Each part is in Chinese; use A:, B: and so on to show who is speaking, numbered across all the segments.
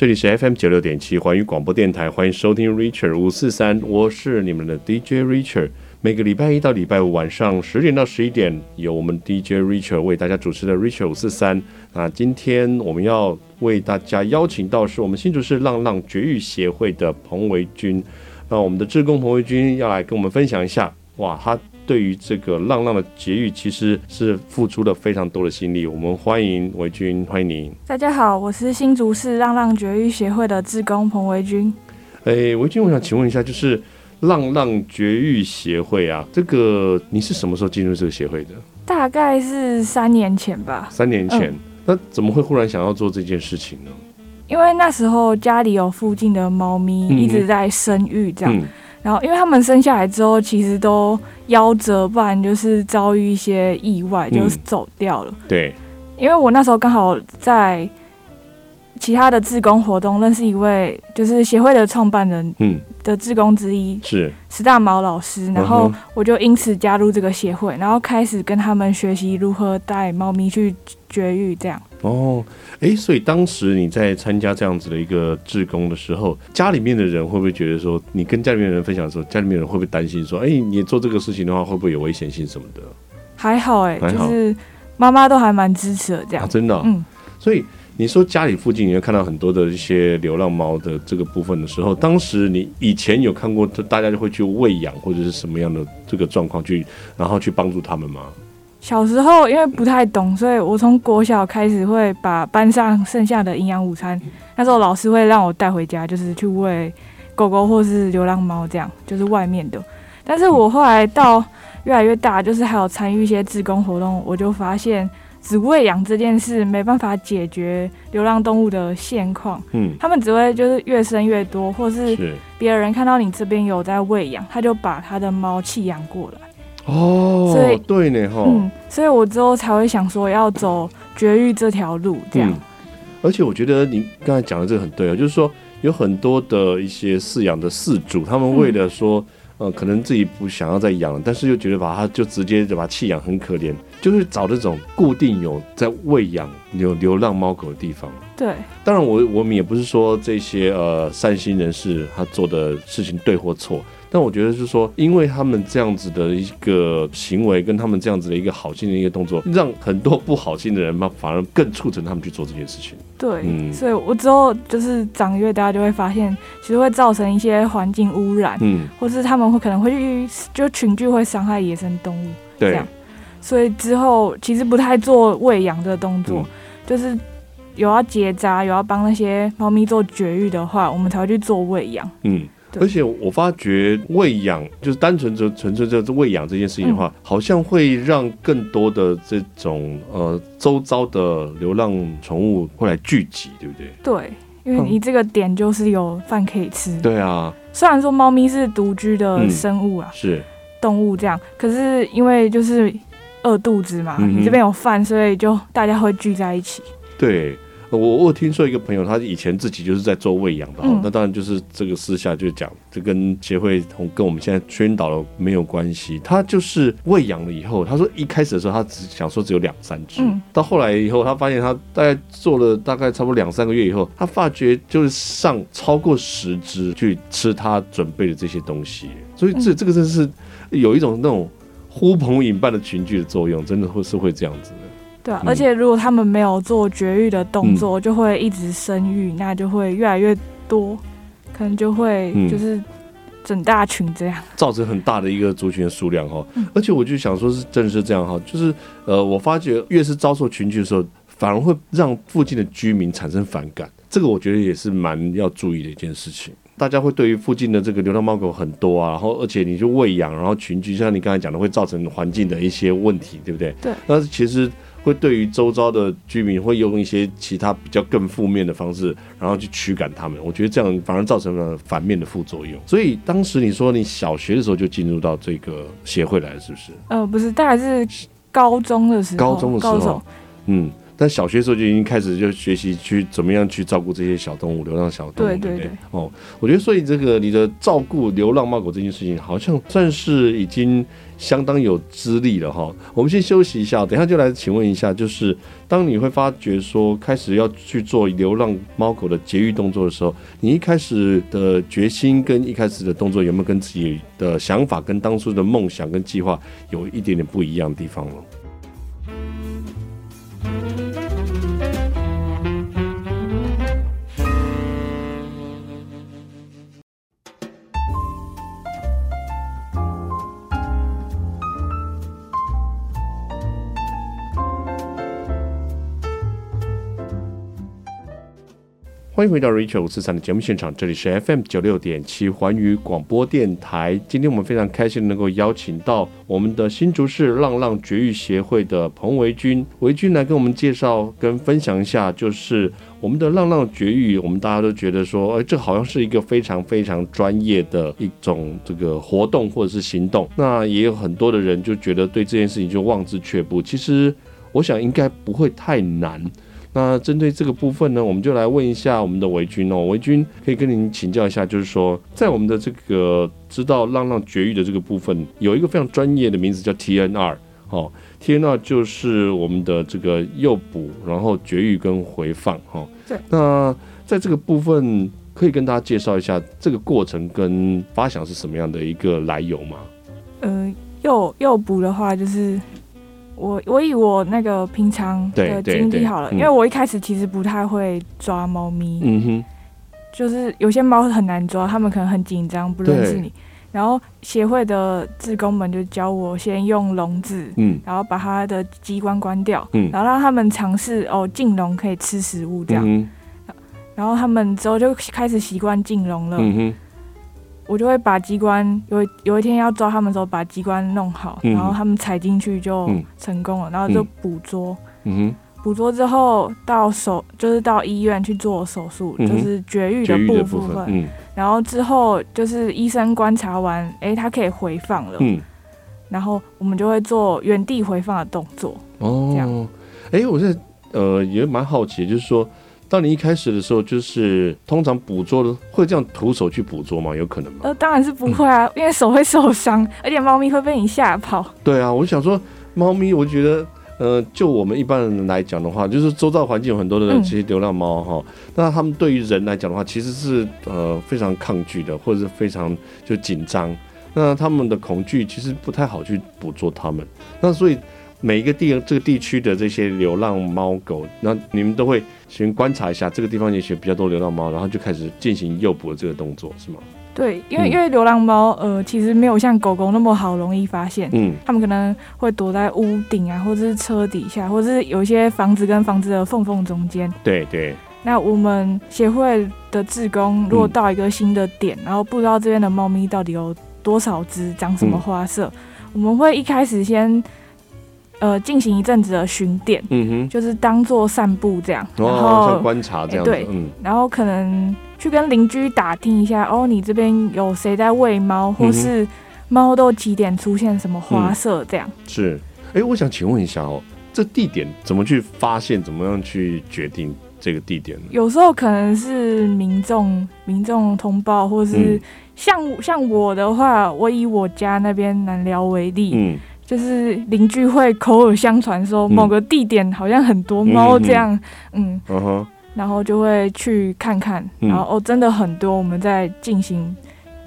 A: 这里是 FM 九六点七环宇广播电台，欢迎收听 Richard 五四三，我是你们的 DJ Richard。每个礼拜一到礼拜五晚上十点到十一点，由我们 DJ Richard 为大家主持的 Richard 五四三。那今天我们要为大家邀请到是我们新竹市浪浪绝育协会的彭维军。那我们的志工彭维军要来跟我们分享一下，哇，他。对于这个浪浪的绝育，其实是付出了非常多的心力。我们欢迎维军，欢迎您。
B: 大家好，我是新竹市浪浪绝育协会的志工彭维君。
A: 哎，维军，我想请问一下，就是浪浪绝育协会啊，这个你是什么时候进入这个协会的？
B: 大概是三年前吧。
A: 三年前，嗯、那怎么会忽然想要做这件事情呢？
B: 因为那时候家里有附近的猫咪一直在生育，这样。嗯然后，因为他们生下来之后，其实都夭折，不然就是遭遇一些意外，就是走掉了。
A: 嗯、对，
B: 因为我那时候刚好在其他的志工活动认识一位，就是协会的创办人，嗯，的志工之一是石大毛老师，然后我就因此加入这个协会，然后开始跟他们学习如何带猫咪去绝育，这样。
A: 哦，哎，所以当时你在参加这样子的一个志工的时候，家里面的人会不会觉得说，你跟家里面的人分享的时候，家里面的人会不会担心说，哎，你做这个事情的话，会不会有危险性什么的？
B: 还好，哎，就是妈妈都还蛮支持的，这样。
A: 啊、真的、哦，嗯。所以你说家里附近你会看到很多的一些流浪猫的这个部分的时候，当时你以前有看过，大家就会去喂养或者是什么样的这个状况去，然后去帮助他们吗？
B: 小时候因为不太懂，所以我从国小开始会把班上剩下的营养午餐，那时候老师会让我带回家，就是去喂狗狗或是流浪猫这样，就是外面的。但是我后来到越来越大，就是还有参与一些志工活动，我就发现只喂养这件事没办法解决流浪动物的现况。嗯，他们只会就是越生越多，或是别人看到你这边有在喂养，他就把他的猫弃养过来。
A: 哦，所以对呢，哈，
B: 嗯，所以我之后才会想说要走绝育这条路，这样、嗯。
A: 而且我觉得你刚才讲的这个很对啊，就是说有很多的一些饲养的饲主，他们为了说，嗯、呃，可能自己不想要再养了，但是又觉得把它就直接就把它弃养很可怜，就是找这种固定有在喂养有流浪猫狗的地方。
B: 对，
A: 当然我我们也不是说这些呃善心人士他做的事情对或错。但我觉得是说，因为他们这样子的一个行为，跟他们这样子的一个好心的一个动作，让很多不好心的人嘛，反而更促成他们去做这件事情。
B: 对，嗯，所以我之后就是长越大，就会发现，其实会造成一些环境污染，嗯，或是他们会可能会去就群聚会伤害野生动物，对，这样。所以之后其实不太做喂养这个动作，嗯，就是有要结扎，有要帮那些猫咪做绝育的话，我们才会去做喂养，嗯。
A: 而且我发觉喂养就是单纯就纯粹就是喂养这件事情的话，嗯、好像会让更多的这种呃周遭的流浪宠物会来聚集，对不对？对，
B: 因为你这个点就是有饭可以吃。
A: 对啊，
B: 虽然说猫咪是独居的生物啊，嗯、是动物这样，可是因为就是饿肚子嘛，嗯、你这边有饭，所以就大家会聚在一起。
A: 对。我我听说一个朋友，他以前自己就是在做喂养的，嗯，那当然就是这个私下就讲，这跟协会同跟我们现在宣导的没有关系。他就是喂养了以后，他说一开始的时候他只想说只有两三只，嗯，到后来以后他发现他大概做了大概差不多两三个月以后，他发觉就是上超过十只去吃他准备的这些东西，所以这这个真是有一种那种呼朋引伴的群聚的作用，真的会是会这样子的。
B: 对啊，而且如果他们没有做绝育的动作，就会一直生育，嗯，那就会越来越多，可能就会就是整大群这样，
A: 造成很大的一个族群的数量哈。而且我就想说，是真的是这样哈，就是呃，我发觉越是遭受群聚的时候，反而会让附近的居民产生反感，这个我觉得也是蛮要注意的一件事情。大家会对于附近的这个流浪猫狗很多啊，然后而且你就喂养，然后群居，像你刚才讲的，会造成环境的一些问题，对不对？对。那是其实。会对于周遭的居民会用一些其他比较更负面的方式，然后去驱赶他们。我觉得这样反而造成了反面的副作用。所以当时你说你小学的时候就进入到这个协会来了，是不是？
B: 呃，不是，大概是高中的时候。
A: 高中的时候。嗯，但小学的时候就已经开始就学习去怎么样去照顾这些小动物，流浪小动物。
B: 对对对。对
A: 哦，我觉得所以这个你的照顾流浪猫狗这件事情，好像算是已经相当有资历了哈。我们先休息一下，等一下就来请问一下，就是当你会发觉说开始要去做流浪猫狗的绝育动作的时候，你一开始的决心跟一开始的动作有没有跟自己的想法跟当初的梦想跟计划有一点点不一样的地方了？欢迎回到 Rachel 五四三的节目现场，这里是 FM 九六点七环宇广播电台。今天我们非常开心能够邀请到我们的新竹市浪浪绝育协会的彭维君，维君来跟我们介绍跟分享一下，就是我们的浪浪绝育。我们大家都觉得说，哎，这好像是一个非常非常专业的一种这个活动或者是行动。那也有很多的人就觉得对这件事情就望之却步。其实我想应该不会太难。那针对这个部分呢，我们就来问一下我们的维军哦，维军可以跟您请教一下，就是说，在我们的这个知道浪浪绝育的这个部分，有一个非常专业的名字叫 TNR，哦，TNR 就是我们的这个诱捕，然后绝育跟回放，哈、哦，
B: 对。
A: 那在这个部分，可以跟大家介绍一下这个过程跟发想是什么样的一个来由吗？
B: 呃，诱诱捕的话就是。我我以我那个平常的经历好了，因为我一开始其实不太会抓猫咪，嗯哼，就是有些猫很难抓，他们可能很紧张，不认识你，然后协会的志工们就教我先用笼子，嗯，然后把它的机关关掉，嗯，然后让他们尝试哦进笼可以吃食物这样，然后他们之后就开始习惯进笼了，嗯哼。我就会把机关有有一天要抓他们的时候，把机关弄好，嗯、然后他们踩进去就成功了，嗯、然后就捕捉。嗯、捕捉之后到手就是到医院去做手术，嗯、就是绝育的部部分。嗯、然后之后就是医生观察完，哎、欸，它可以回放了。嗯、然后我们就会做原地回放的动作。哦，这样。
A: 哎、欸，我现在呃也蛮好奇，就是说。当你一开始的时候，就是通常捕捉的会这样徒手去捕捉吗？有可能吗？
B: 呃，当然是不会啊，嗯、因为手会受伤，而且猫咪会被你吓跑。
A: 对啊，我想说，猫咪，我觉得，呃，就我们一般人来讲的话，就是周遭环境有很多的这些流浪猫哈，嗯、那他们对于人来讲的话，其实是呃非常抗拒的，或者是非常就紧张，那他们的恐惧其实不太好去捕捉它们，那所以。每一个地这个地区的这些流浪猫狗，那你们都会先观察一下这个地方也许比较多流浪猫，然后就开始进行诱捕的这个动作，是吗？
B: 对，因为因为流浪猫呃其实没有像狗狗那么好容易发现，嗯，它们可能会躲在屋顶啊，或者是车底下，或者是有一些房子跟房子的缝缝中间。
A: 对对。
B: 那我们协会的志工如果到一个新的点，嗯、然后不知道这边的猫咪到底有多少只，长什么花色，嗯、我们会一开始先。呃，进行一阵子的巡店，嗯哼，就是当做散步这样，然后
A: 观察这样，
B: 对，嗯，然后可能去跟邻居打听一下，哦，你这边有谁在喂猫，或是猫都几点出现什么花色这样。
A: 是，哎，我想请问一下哦，这地点怎么去发现，怎么样去决定这个地点呢？
B: 有时候可能是民众民众通报，或是像像我的话，我以我家那边南寮为例，嗯。就是邻居会口耳相传说某个地点好像很多猫这样，嗯，嗯 uh. 然后就会去看看，然后哦，真的很多，我们在进行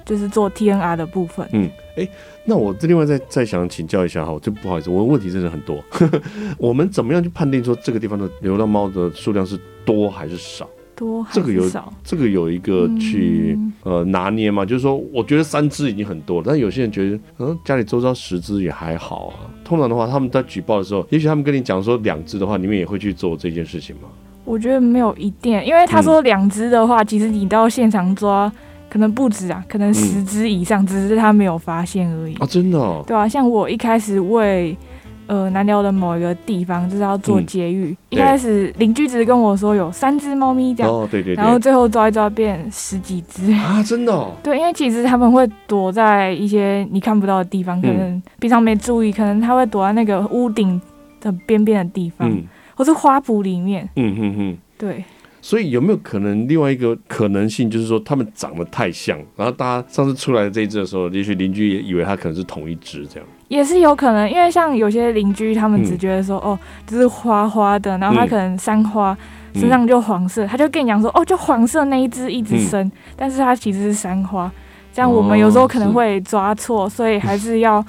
B: 就是做 TNR 的部分。
A: 嗯，哎、欸，那我这另外再再想请教一下哈，就不好意思，我问题真的很多，我们怎么样去判定说这个地方的流浪猫的数量是多还是少？
B: 多？这个有
A: 这个有一个去、嗯、呃拿捏嘛？就是说，我觉得三只已经很多了，但有些人觉得，嗯，家里周遭十只也还好啊。通常的话，他们在举报的时候，也许他们跟你讲说两只的话，你们也会去做这件事情吗？
B: 我觉得没有一定，因为他说两只的话，嗯、其实你到现场抓可能不止啊，可能十只以上，嗯、只是他没有发现而已。
A: 啊，真的、哦？
B: 对啊，像我一开始喂。呃，南寮的某一个地方就是要做绝育。嗯、一开始邻居只是跟我说有三只猫咪这样，
A: 哦，对对对，
B: 然后最后抓一抓变十几只
A: 啊，真的、哦？
B: 对，因为其实他们会躲在一些你看不到的地方，可能平常没注意，可能他会躲在那个屋顶的边边的地方，嗯、或是花圃里面。
A: 嗯哼哼，
B: 对。
A: 所以有没有可能另外一个可能性，就是说他们长得太像，然后大家上次出来的这一只的时候，也许邻居也以为它可能是同一只这样。
B: 也是有可能，因为像有些邻居他们只觉得说，嗯、哦，这是花花的，然后它可能三花、嗯、身上就黄色，他就跟你讲说，哦，就黄色那一只一直生，嗯、但是它其实是山花。这样我们有时候可能会抓错，哦、所以还是要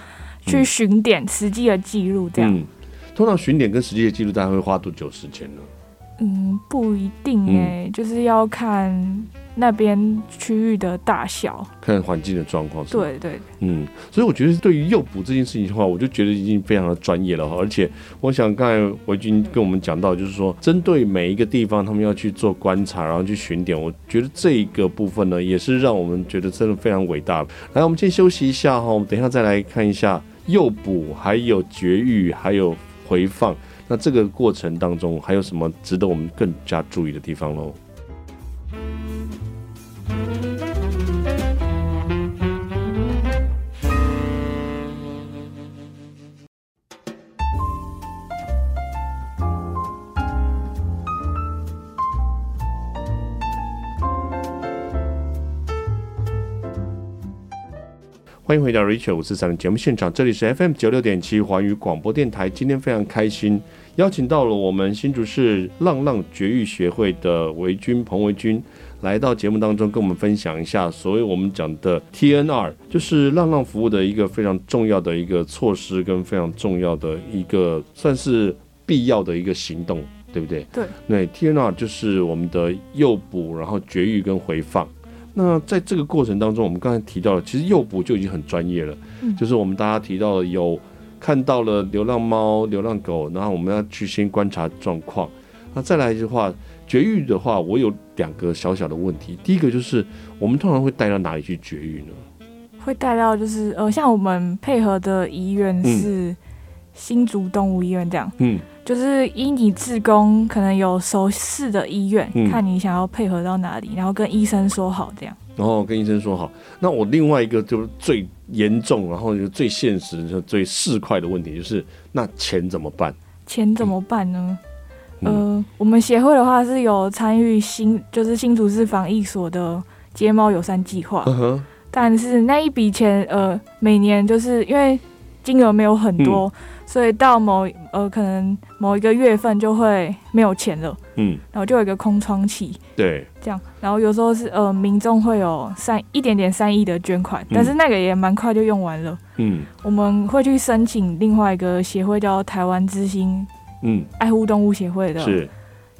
B: 去寻点实际的记录。这样、嗯，
A: 通常巡点跟实际的记录大概会花多久时间呢？
B: 嗯，不一定哎，嗯、就是要看那边区域的大小，
A: 看环境的状况。
B: 对对，
A: 嗯，所以我觉得对于诱捕这件事情的话，我就觉得已经非常的专业了。而且，我想刚才维军跟我们讲到，就是说针对每一个地方，他们要去做观察，然后去寻点。我觉得这一个部分呢，也是让我们觉得真的非常伟大。来，我们先休息一下哈，我们等一下再来看一下诱捕，还有绝育，还有回放。那这个过程当中还有什么值得我们更加注意的地方喽？欢迎回到 Richard 五四三的节目现场，这里是 FM 九六点七环宇广播电台。今天非常开心，邀请到了我们新竹市浪浪绝育协会的维军彭维军来到节目当中，跟我们分享一下所谓我们讲的 TNR，就是浪浪服务的一个非常重要的一个措施，跟非常重要的一个算是必要的一个行动，对不对？
B: 对，
A: 那，TNR 就是我们的诱捕，然后绝育跟回放。那在这个过程当中，我们刚才提到了，其实诱捕就已经很专业了。嗯，就是我们大家提到了有看到了流浪猫、流浪狗，然后我们要去先观察状况。那再来的话，绝育的话，我有两个小小的问题。第一个就是，我们通常会带到哪里去绝育呢？
B: 会带到就是呃，像我们配合的医院是新竹动物医院这样。嗯。就是依你自工可能有熟悉的医院，嗯、看你想要配合到哪里，然后跟医生说好这样。
A: 然后跟医生说好。那我另外一个就是最严重，然后就最现实、就最市侩的问题就是，那钱怎么办？
B: 钱怎么办呢？
A: 嗯、
B: 呃，我们协会的话是有参与新，就是新竹市防疫所的接猫友善计划。但是那一笔钱，呃，每年就是因为金额没有很多。嗯。所以到某呃可能某一个月份就会没有钱了，嗯，然后就有一个空窗期，
A: 对，
B: 这样，然后有时候是呃民众会有三一点点三亿的捐款，嗯、但是那个也蛮快就用完了，嗯，我们会去申请另外一个协会叫台湾之星，嗯，爱护动物协会的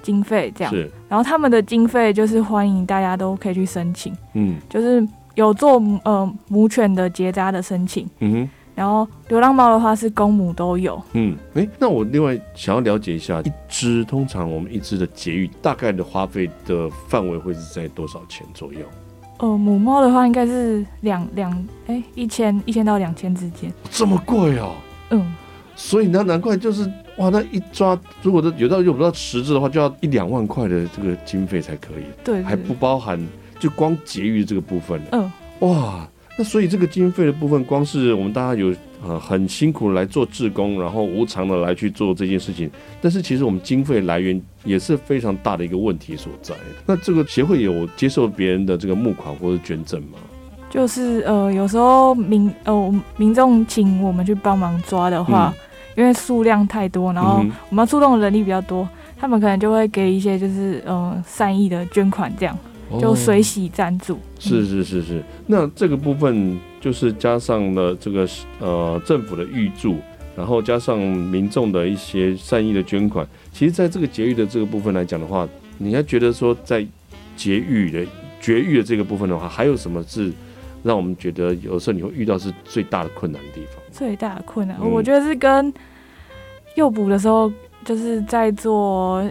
B: 经费这样，是，然后他们的经费就是欢迎大家都可以去申请，嗯，就是有做呃母犬的结扎的申请，嗯哼。然后流浪猫的话是公母都有。嗯，
A: 诶，那我另外想要了解一下，一只通常我们一只的绝育大概的花费的范围会是在多少钱左右？
B: 呃，母猫的话应该是两两哎一千一千到两千之间。
A: 这么贵哦？嗯，所以那难怪就是哇，那一抓如果都有到有不到十只的话，就要一两万块的这个经费才可以。
B: 对，
A: 还不包含就光绝育这个部分。嗯，哇。那所以这个经费的部分，光是我们大家有呃很辛苦来做志工，然后无偿的来去做这件事情，但是其实我们经费来源也是非常大的一个问题所在。那这个协会有接受别人的这个募款或者捐赠吗？
B: 就是呃有时候民呃民众请我们去帮忙抓的话，嗯、因为数量太多，然后我们要出动的人力比较多，他们可能就会给一些就是呃善意的捐款这样。就水洗赞助，
A: 是是是是。那这个部分就是加上了这个呃政府的预祝，然后加上民众的一些善意的捐款。其实，在这个节育的这个部分来讲的话，你还觉得说在节育的绝育的这个部分的话，还有什么是让我们觉得有时候你会遇到是最大的困难的地方？
B: 最大的困难，我觉得是跟诱捕的时候，就是在做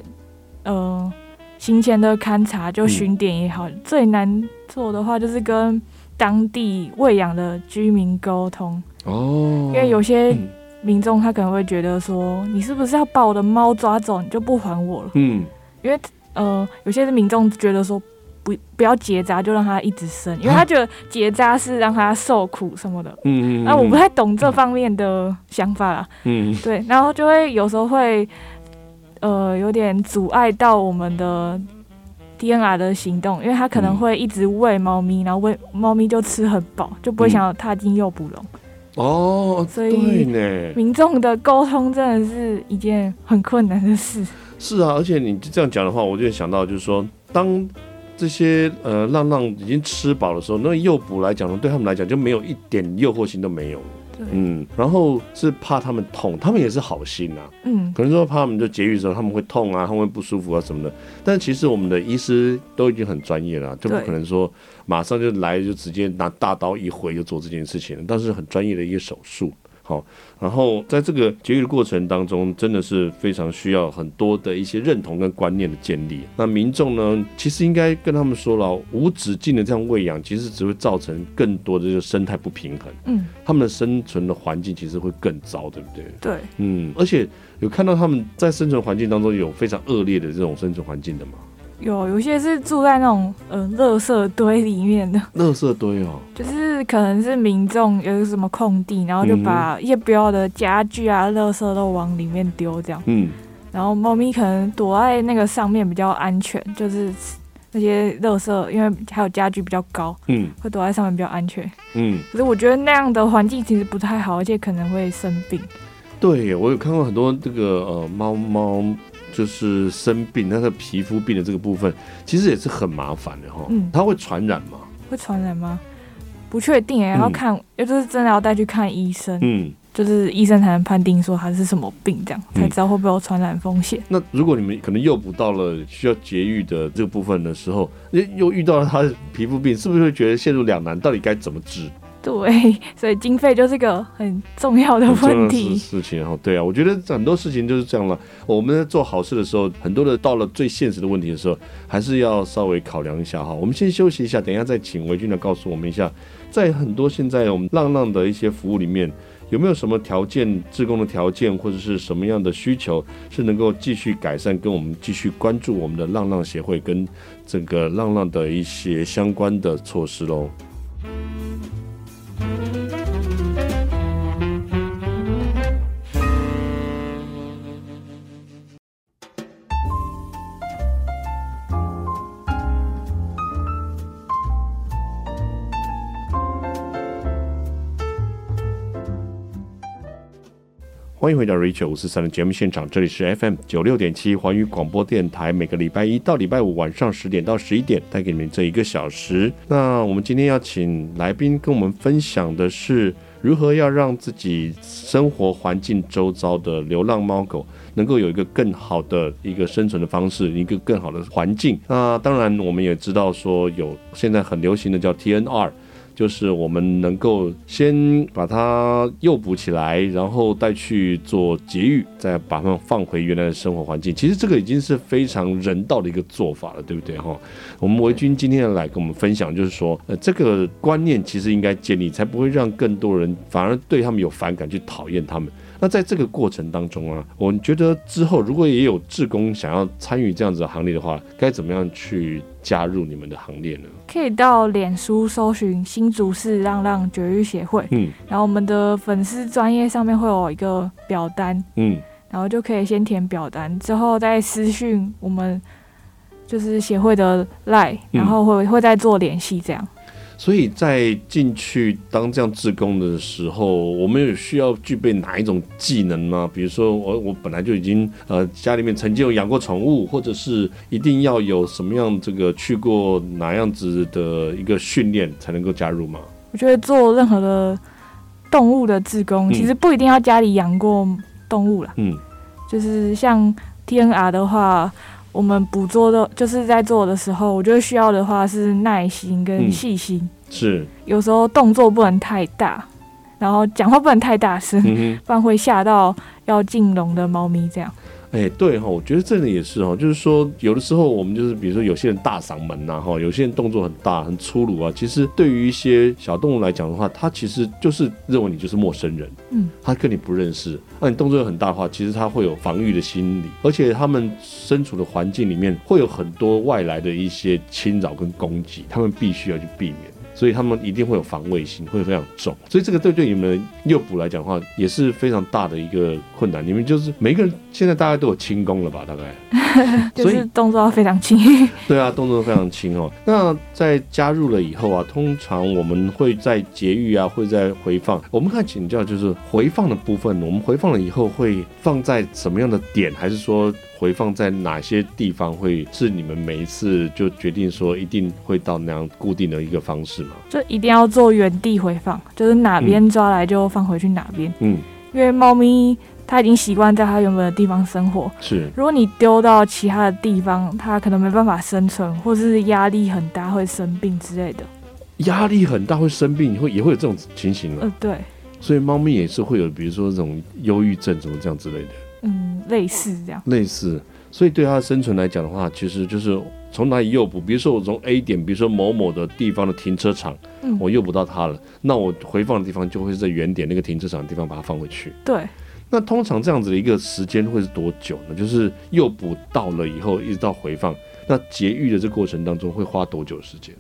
B: 呃。行前的勘察就巡点也好，嗯、最难做的话就是跟当地喂养的居民沟通。哦，因为有些民众他可能会觉得说，你是不是要把我的猫抓走，你就不还我了？嗯，因为呃，有些是民众觉得说不不要结扎，就让它一直生，因为他觉得结扎是让它受苦什么的。嗯嗯，那我不太懂这方面的想法啦。嗯，对，然后就会有时候会。呃有点阻碍到我们的 DNR 的行动，因为它可能会一直喂猫咪，然后喂猫咪就吃很饱，就不会想要踏进诱捕笼。
A: 哦，
B: 所以民众的沟通真的是一件很困难的事。
A: 是啊，而且你这样讲的话，我就想到就是说，当这些呃浪浪已经吃饱的时候，那诱捕来讲呢，对他们来讲就没有一点诱惑性都没有。嗯，然后是怕他们痛，他们也是好心啊。嗯，可能说怕他们就节育的时候他们会痛啊，他们会不舒服啊什么的。但其实我们的医师都已经很专业了，就不可能说马上就来就直接拿大刀一挥就做这件事情，但是很专业的一个手术。好，然后在这个节育的过程当中，真的是非常需要很多的一些认同跟观念的建立。那民众呢，其实应该跟他们说了，无止境的这样喂养，其实只会造成更多的这个生态不平衡。嗯，他们的生存的环境其实会更糟，对不对？
B: 对，
A: 嗯，而且有看到他们在生存环境当中有非常恶劣的这种生存环境的吗？
B: 有，有些是住在那种呃，垃圾堆里面的。
A: 垃圾堆哦，
B: 就是可能是民众有什么空地，然后就把一些不要的家具啊、垃圾都往里面丢，这样。嗯。然后猫咪可能躲在那个上面比较安全，就是那些垃圾，因为还有家具比较高，嗯，会躲在上面比较安全。嗯。可是我觉得那样的环境其实不太好，而且可能会生病。
A: 对，我有看过很多这个呃猫猫。就是生病，那个皮肤病的这个部分，其实也是很麻烦的哈。嗯，它会传染吗？
B: 会传染吗？不确定哎，要看，也就是真的要带去看医生。嗯，就是医生才能判定说他是什么病，这样才知道会不会有传染风险。
A: 那如果你们可能诱捕到了需要节育的这个部分的时候，又又遇到了他的皮肤病，是不是会觉得陷入两难？到底该怎么治？
B: 对，所以经费就是个很重要的问题。
A: 事情哈，对啊，我觉得很多事情就是这样了。我们在做好事的时候，很多的到了最现实的问题的时候，还是要稍微考量一下哈。我们先休息一下，等一下再请维军来告诉我们一下，在很多现在我们浪浪的一些服务里面，有没有什么条件、自工的条件，或者是什么样的需求，是能够继续改善，跟我们继续关注我们的浪浪协会跟这个浪浪的一些相关的措施喽。欢迎回到 Rachel 五四三的节目现场，这里是 FM 九六点七环宇广播电台，每个礼拜一到礼拜五晚上十点到十一点带给你们这一个小时。那我们今天要请来宾跟我们分享的是，如何要让自己生活环境周遭的流浪猫狗能够有一个更好的一个生存的方式，一个更好的环境。那当然，我们也知道说有现在很流行的叫 TNR。就是我们能够先把它诱捕起来，然后带去做节育，再把它们放回原来的生活环境。其实这个已经是非常人道的一个做法了，对不对哈？我们维君今天来跟我们分享，就是说，呃，这个观念其实应该建立，才不会让更多人反而对他们有反感，去讨厌他们。那在这个过程当中啊，我觉得之后如果也有志工想要参与这样子的行列的话，该怎么样去加入你们的行列呢？
B: 可以到脸书搜寻新竹市浪浪绝育协会，嗯，然后我们的粉丝专业上面会有一个表单，嗯，然后就可以先填表单，之后再私讯我们就是协会的 LINE，然后会会再做联系这样。
A: 所以在进去当这样志工的时候，我们有需要具备哪一种技能吗？比如说，我我本来就已经呃家里面曾经有养过宠物，或者是一定要有什么样这个去过哪样子的一个训练才能够加入吗？
B: 我觉得做任何的动物的志工，其实不一定要家里养过动物啦。嗯，就是像 TNR 的话。我们捕捉的，就是在做的时候，我觉得需要的话是耐心跟细心。嗯，是，有时候动作不能太大，然后讲话不能太大声，嗯，不然会吓到要进笼的猫咪这样。
A: 哎、欸，对哈，我觉得这个也是哈，就是说有的时候我们就是比如说有些人大嗓门呐哈，有些人动作很大很粗鲁啊，其实对于一些小动物来讲的话，它其实就是认为你就是陌生人，嗯，它跟你不认识，那你动作又很大的话，其实它会有防御的心理，而且他们身处的环境里面会有很多外来的一些侵扰跟攻击，他们必须要去避免。所以他们一定会有防卫心，会非常重。所以这个对对你们诱捕来讲的话，也是非常大的一个困难。你们就是每个人现在大概都有轻功了吧？大概，
B: 就是动作非常轻。
A: 对啊，动作非常轻哦。那在加入了以后啊，通常我们会在节育啊，会在回放。我们看请教就是回放的部分，我们回放了以后会放在什么样的点，还是说？回放在哪些地方会是你们每一次就决定说一定会到那样固定的一个方式吗？
B: 就一定要做原地回放，就是哪边抓来就放回去哪边。嗯，因为猫咪它已经习惯在它原本的地方生活。
A: 是，
B: 如果你丢到其他的地方，它可能没办法生存，或是压力很大会生病之类的。
A: 压力很大会生病，会也会有这种情形吗？
B: 呃，对。
A: 所以猫咪也是会有，比如说这种忧郁症什么这样之类的。
B: 嗯，类似这样。
A: 类似，所以对它的生存来讲的话，其实就是从哪里诱捕。比如说我从 A 点，比如说某某的地方的停车场，嗯，我诱捕到它了，那我回放的地方就会是在原点那个停车场的地方把它放回去。
B: 对。
A: 那通常这样子的一个时间会是多久呢？就是诱捕到了以后，一直到回放，那劫狱的这个过程当中会花多久时间？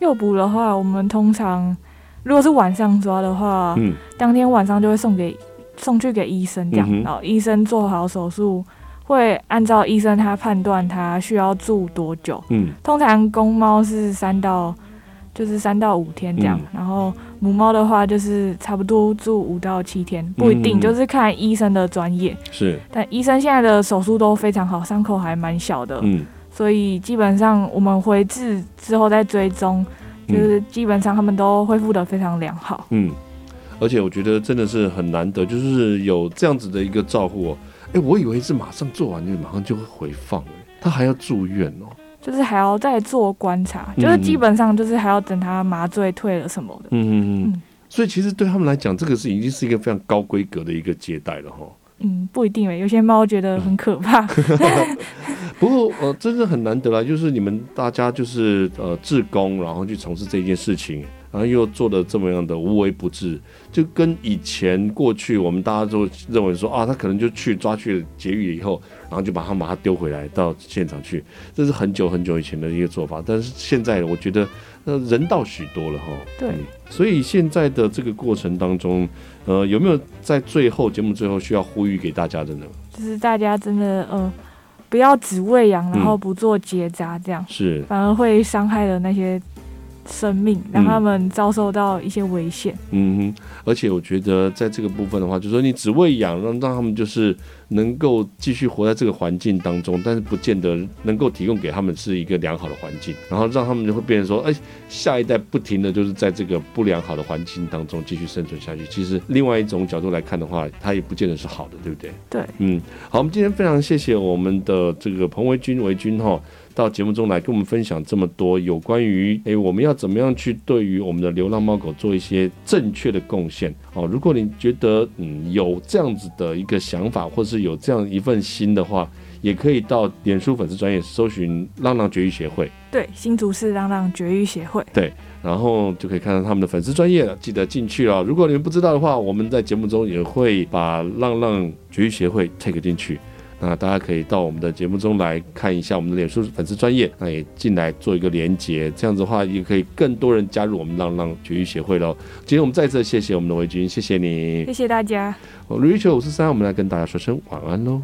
B: 诱捕的话，我们通常如果是晚上抓的话，嗯，当天晚上就会送给。送去给医生，这样，嗯、然后医生做好手术，会按照医生他判断他需要住多久。嗯，通常公猫是三到，就是三到五天这样，嗯、然后母猫的话就是差不多住五到七天，不一定，嗯、就是看医生的专业。
A: 是，
B: 但医生现在的手术都非常好，伤口还蛮小的。嗯，所以基本上我们回治之后再追踪，就是基本上他们都恢复的非常良好。嗯。
A: 而且我觉得真的是很难得，就是有这样子的一个照顾哦。哎，我以为是马上做完就马上就会回放，哎，他还要住院哦，
B: 就是还要再做观察，就是基本上就是还要等他麻醉退了什么的。嗯嗯嗯。嗯，
A: 所以其实对他们来讲，这个是已经是一个非常高规格的一个接待了哈。
B: 嗯，不一定哎，有些猫觉得很可怕。
A: 不过呃，真的很难得啦，就是你们大家就是呃志工，然后去从事这件事情。然后又做的这么样的无微不至，就跟以前过去我们大家都认为说啊，他可能就去抓去了节育以后，然后就把他把他丢回来到现场去，这是很久很久以前的一个做法。但是现在我觉得呃人道许多了哈。
B: 对、嗯，所
A: 以现在的这个过程当中，呃，有没有在最后节目最后需要呼吁给大家的呢？
B: 就是大家真的呃不要只喂养，然后不做结扎，这样、嗯、是反而会伤害了那些。生命让他们遭受到一些危险。
A: 嗯哼，而且我觉得在这个部分的话，就是说你只喂养，让让他们就是能够继续活在这个环境当中，但是不见得能够提供给他们是一个良好的环境，然后让他们就会变成说，哎，下一代不停的就是在这个不良好的环境当中继续生存下去。其实另外一种角度来看的话，它也不见得是好的，对不对？
B: 对，
A: 嗯，好，我们今天非常谢谢我们的这个彭维军维军哈。到节目中来跟我们分享这么多有关于诶、欸，我们要怎么样去对于我们的流浪猫狗做一些正确的贡献哦。如果你觉得嗯有这样子的一个想法，或是有这样一份心的话，也可以到脸书粉丝专业搜寻“浪浪绝育协会”。
B: 对，新竹市浪浪绝育协会。
A: 对，然后就可以看到他们的粉丝专业了，记得进去了。如果你们不知道的话，我们在节目中也会把浪浪绝育协会 take 进去。那大家可以到我们的节目中来看一下我们的脸书粉丝专业，那也进来做一个连接，这样子的话也可以更多人加入我们浪浪绝育协会喽。今天我们再次谢谢我们的维军，谢谢你，
B: 谢谢大家。
A: Rachel 五四三，我们来跟大家说声晚安喽。